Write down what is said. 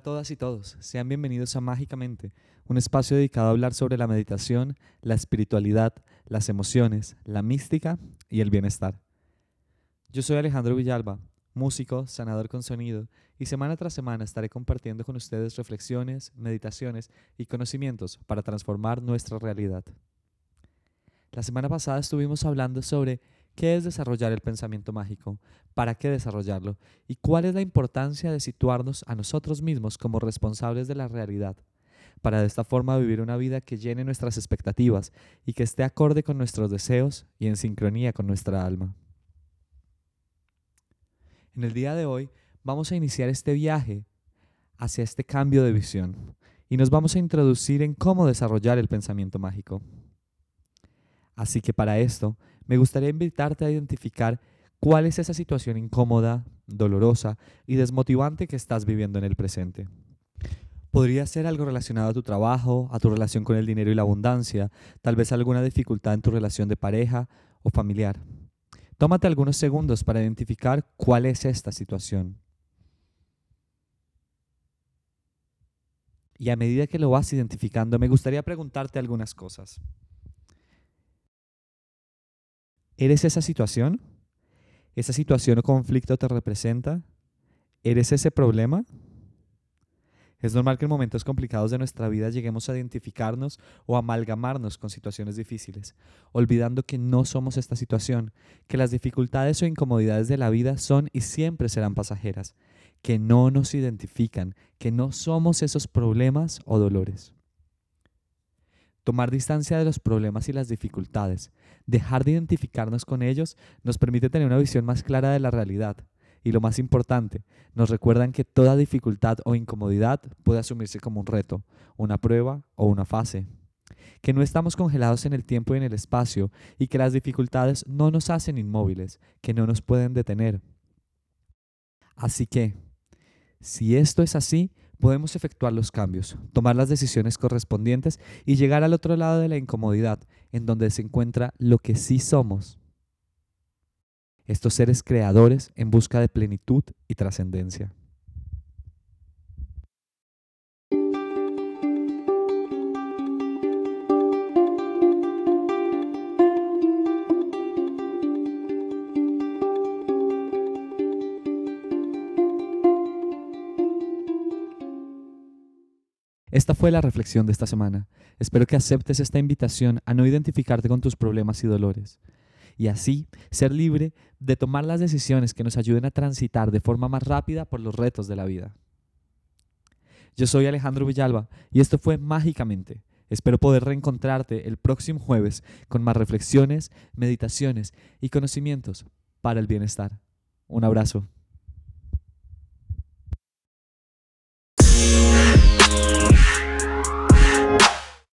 todas y todos, sean bienvenidos a Mágicamente, un espacio dedicado a hablar sobre la meditación, la espiritualidad, las emociones, la mística y el bienestar. Yo soy Alejandro Villalba, músico, sanador con sonido, y semana tras semana estaré compartiendo con ustedes reflexiones, meditaciones y conocimientos para transformar nuestra realidad. La semana pasada estuvimos hablando sobre qué es desarrollar el pensamiento mágico, para qué desarrollarlo y cuál es la importancia de situarnos a nosotros mismos como responsables de la realidad, para de esta forma vivir una vida que llene nuestras expectativas y que esté acorde con nuestros deseos y en sincronía con nuestra alma. En el día de hoy vamos a iniciar este viaje hacia este cambio de visión y nos vamos a introducir en cómo desarrollar el pensamiento mágico. Así que para esto me gustaría invitarte a identificar cuál es esa situación incómoda, dolorosa y desmotivante que estás viviendo en el presente. Podría ser algo relacionado a tu trabajo, a tu relación con el dinero y la abundancia, tal vez alguna dificultad en tu relación de pareja o familiar. Tómate algunos segundos para identificar cuál es esta situación. Y a medida que lo vas identificando, me gustaría preguntarte algunas cosas. ¿Eres esa situación? ¿Esa situación o conflicto te representa? ¿Eres ese problema? Es normal que en momentos complicados de nuestra vida lleguemos a identificarnos o amalgamarnos con situaciones difíciles, olvidando que no somos esta situación, que las dificultades o incomodidades de la vida son y siempre serán pasajeras, que no nos identifican, que no somos esos problemas o dolores. Tomar distancia de los problemas y las dificultades, dejar de identificarnos con ellos, nos permite tener una visión más clara de la realidad. Y lo más importante, nos recuerdan que toda dificultad o incomodidad puede asumirse como un reto, una prueba o una fase. Que no estamos congelados en el tiempo y en el espacio y que las dificultades no nos hacen inmóviles, que no nos pueden detener. Así que, si esto es así, podemos efectuar los cambios, tomar las decisiones correspondientes y llegar al otro lado de la incomodidad, en donde se encuentra lo que sí somos. Estos seres creadores en busca de plenitud y trascendencia. Esta fue la reflexión de esta semana. Espero que aceptes esta invitación a no identificarte con tus problemas y dolores y así ser libre de tomar las decisiones que nos ayuden a transitar de forma más rápida por los retos de la vida. Yo soy Alejandro Villalba y esto fue Mágicamente. Espero poder reencontrarte el próximo jueves con más reflexiones, meditaciones y conocimientos para el bienestar. Un abrazo.